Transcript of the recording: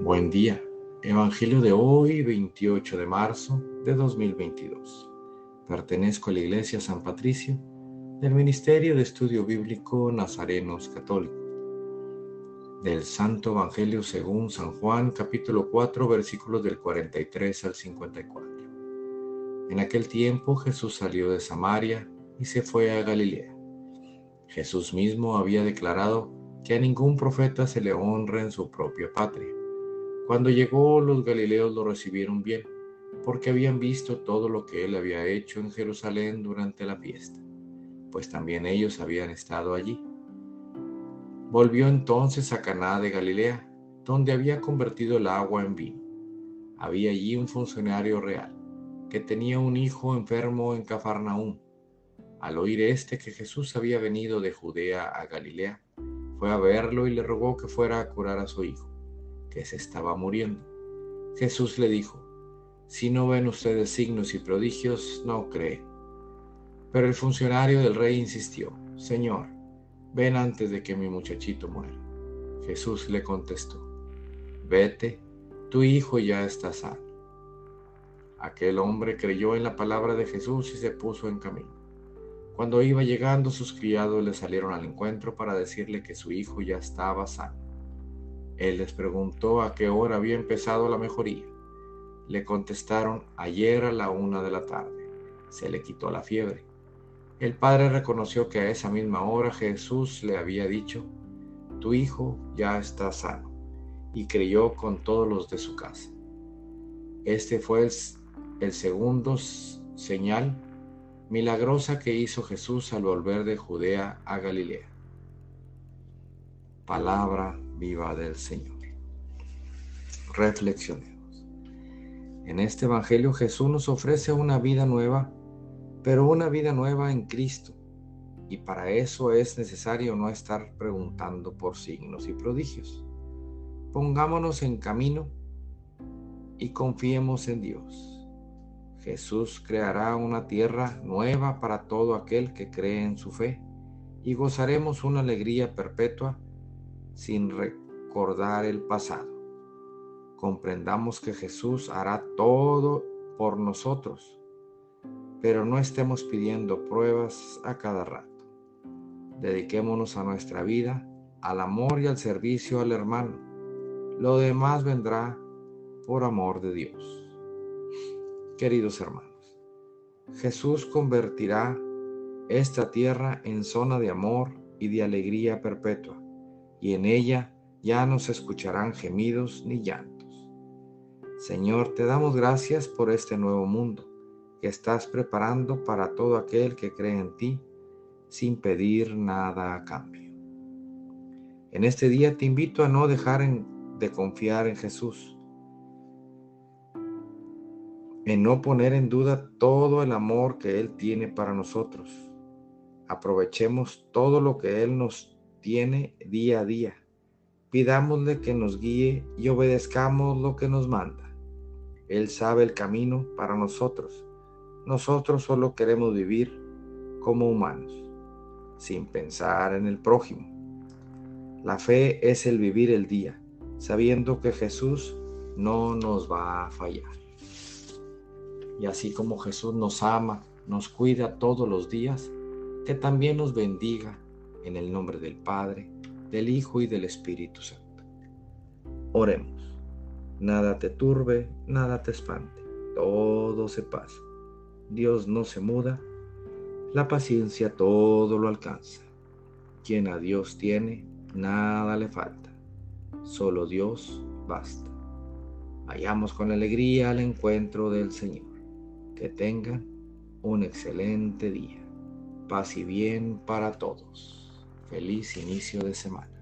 Buen día. Evangelio de hoy, 28 de marzo de 2022. Pertenezco a la Iglesia San Patricio del Ministerio de Estudio Bíblico Nazarenos Católicos. Del Santo Evangelio según San Juan, capítulo 4, versículos del 43 al 54. En aquel tiempo Jesús salió de Samaria y se fue a Galilea. Jesús mismo había declarado que a ningún profeta se le honra en su propia patria. Cuando llegó los galileos lo recibieron bien, porque habían visto todo lo que él había hecho en Jerusalén durante la fiesta, pues también ellos habían estado allí. Volvió entonces a Caná de Galilea, donde había convertido el agua en vino. Había allí un funcionario real, que tenía un hijo enfermo en Cafarnaúm. Al oír este que Jesús había venido de Judea a Galilea, fue a verlo y le rogó que fuera a curar a su hijo, que se estaba muriendo. Jesús le dijo, si no ven ustedes signos y prodigios, no creen. Pero el funcionario del rey insistió, Señor, ven antes de que mi muchachito muera. Jesús le contestó, vete, tu hijo ya está sano. Aquel hombre creyó en la palabra de Jesús y se puso en camino. Cuando iba llegando, sus criados le salieron al encuentro para decirle que su hijo ya estaba sano. Él les preguntó a qué hora había empezado la mejoría. Le contestaron ayer a la una de la tarde. Se le quitó la fiebre. El padre reconoció que a esa misma hora Jesús le había dicho, tu hijo ya está sano, y creyó con todos los de su casa. Este fue el, el segundo señal milagrosa que hizo Jesús al volver de Judea a Galilea. Palabra viva del Señor. Reflexionemos. En este Evangelio Jesús nos ofrece una vida nueva, pero una vida nueva en Cristo. Y para eso es necesario no estar preguntando por signos y prodigios. Pongámonos en camino y confiemos en Dios Jesús creará una tierra nueva para todo aquel que cree en su fe y gozaremos una alegría perpetua sin recordar el pasado. Comprendamos que Jesús hará todo por nosotros, pero no estemos pidiendo pruebas a cada rato. Dediquémonos a nuestra vida, al amor y al servicio al hermano. Lo demás vendrá por amor de Dios. Queridos hermanos, Jesús convertirá esta tierra en zona de amor y de alegría perpetua, y en ella ya no se escucharán gemidos ni llantos. Señor, te damos gracias por este nuevo mundo que estás preparando para todo aquel que cree en ti sin pedir nada a cambio. En este día te invito a no dejar de confiar en Jesús en no poner en duda todo el amor que Él tiene para nosotros. Aprovechemos todo lo que Él nos tiene día a día. Pidámosle que nos guíe y obedezcamos lo que nos manda. Él sabe el camino para nosotros. Nosotros solo queremos vivir como humanos, sin pensar en el prójimo. La fe es el vivir el día, sabiendo que Jesús no nos va a fallar. Y así como Jesús nos ama, nos cuida todos los días, que también nos bendiga en el nombre del Padre, del Hijo y del Espíritu Santo. Oremos. Nada te turbe, nada te espante, todo se pasa. Dios no se muda, la paciencia todo lo alcanza. Quien a Dios tiene, nada le falta. Solo Dios basta. Vayamos con alegría al encuentro del Señor. Que tengan un excelente día. Paz y bien para todos. Feliz inicio de semana.